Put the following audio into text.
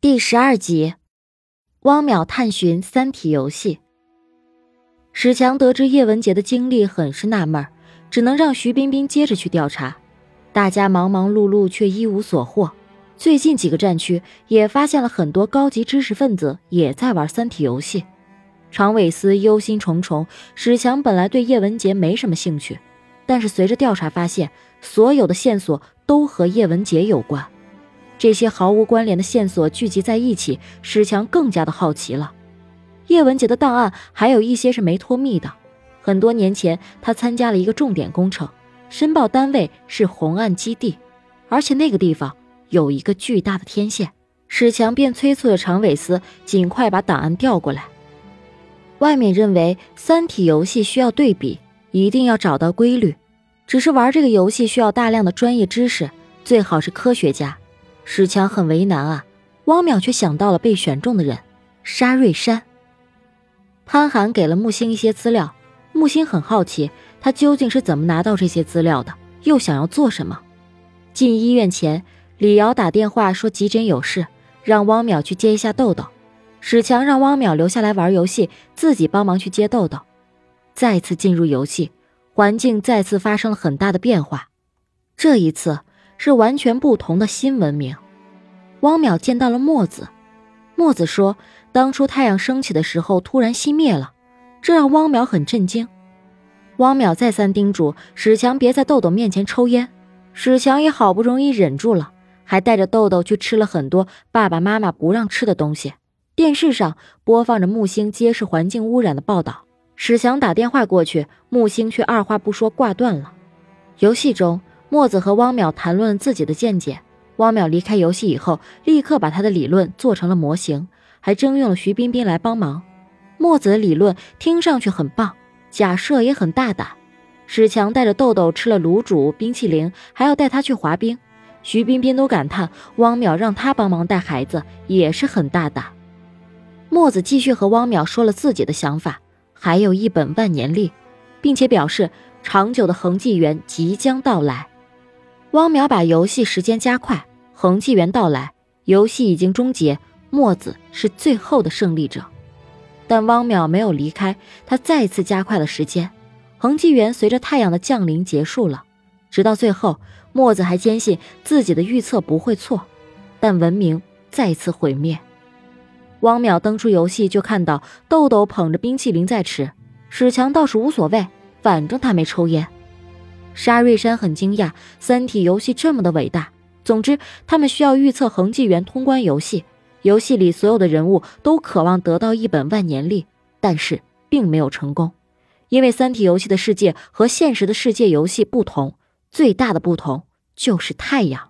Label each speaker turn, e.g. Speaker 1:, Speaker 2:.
Speaker 1: 第十二集，汪淼探寻《三体》游戏。史强得知叶文洁的经历，很是纳闷，只能让徐冰冰接着去调查。大家忙忙碌碌，却一无所获。最近几个战区也发现了很多高级知识分子也在玩《三体》游戏。常伟思忧心忡忡。史强本来对叶文洁没什么兴趣，但是随着调查发现，所有的线索都和叶文洁有关。这些毫无关联的线索聚集在一起，史强更加的好奇了。叶文洁的档案还有一些是没脱密的。很多年前，他参加了一个重点工程，申报单位是红岸基地，而且那个地方有一个巨大的天线。史强便催促着常伟思尽快把档案调过来。外面认为《三体》游戏需要对比，一定要找到规律。只是玩这个游戏需要大量的专业知识，最好是科学家。史强很为难啊，汪淼却想到了被选中的人——沙瑞山。潘寒给了木星一些资料，木星很好奇他究竟是怎么拿到这些资料的，又想要做什么。进医院前，李瑶打电话说急诊有事，让汪淼去接一下豆豆。史强让汪淼留下来玩游戏，自己帮忙去接豆豆。再次进入游戏，环境再次发生了很大的变化，这一次。是完全不同的新文明。汪淼见到了墨子，墨子说，当初太阳升起的时候突然熄灭了，这让汪淼很震惊。汪淼再三叮嘱史强别在豆豆面前抽烟，史强也好不容易忍住了，还带着豆豆去吃了很多爸爸妈妈不让吃的东西。电视上播放着木星揭示环境污染的报道，史强打电话过去，木星却二话不说挂断了。游戏中。墨子和汪淼谈论自己的见解。汪淼离开游戏以后，立刻把他的理论做成了模型，还征用了徐冰冰来帮忙。墨子的理论听上去很棒，假设也很大胆。史强带着豆豆吃了卤煮冰淇淋，还要带他去滑冰。徐冰冰都感叹，汪淼让他帮忙带孩子也是很大胆。墨子继续和汪淼说了自己的想法，还有一本万年历，并且表示长久的恒纪元即将到来。汪淼把游戏时间加快，恒纪元到来，游戏已经终结，墨子是最后的胜利者。但汪淼没有离开，他再次加快了时间，恒纪元随着太阳的降临结束了。直到最后，墨子还坚信自己的预测不会错，但文明再次毁灭。汪淼登出游戏就看到豆豆捧着冰淇淋在吃，史强倒是无所谓，反正他没抽烟。沙瑞山很惊讶，《三体》游戏这么的伟大。总之，他们需要预测恒纪元通关游戏。游戏里所有的人物都渴望得到一本万年历，但是并没有成功，因为《三体》游戏的世界和现实的世界游戏不同，最大的不同就是太阳。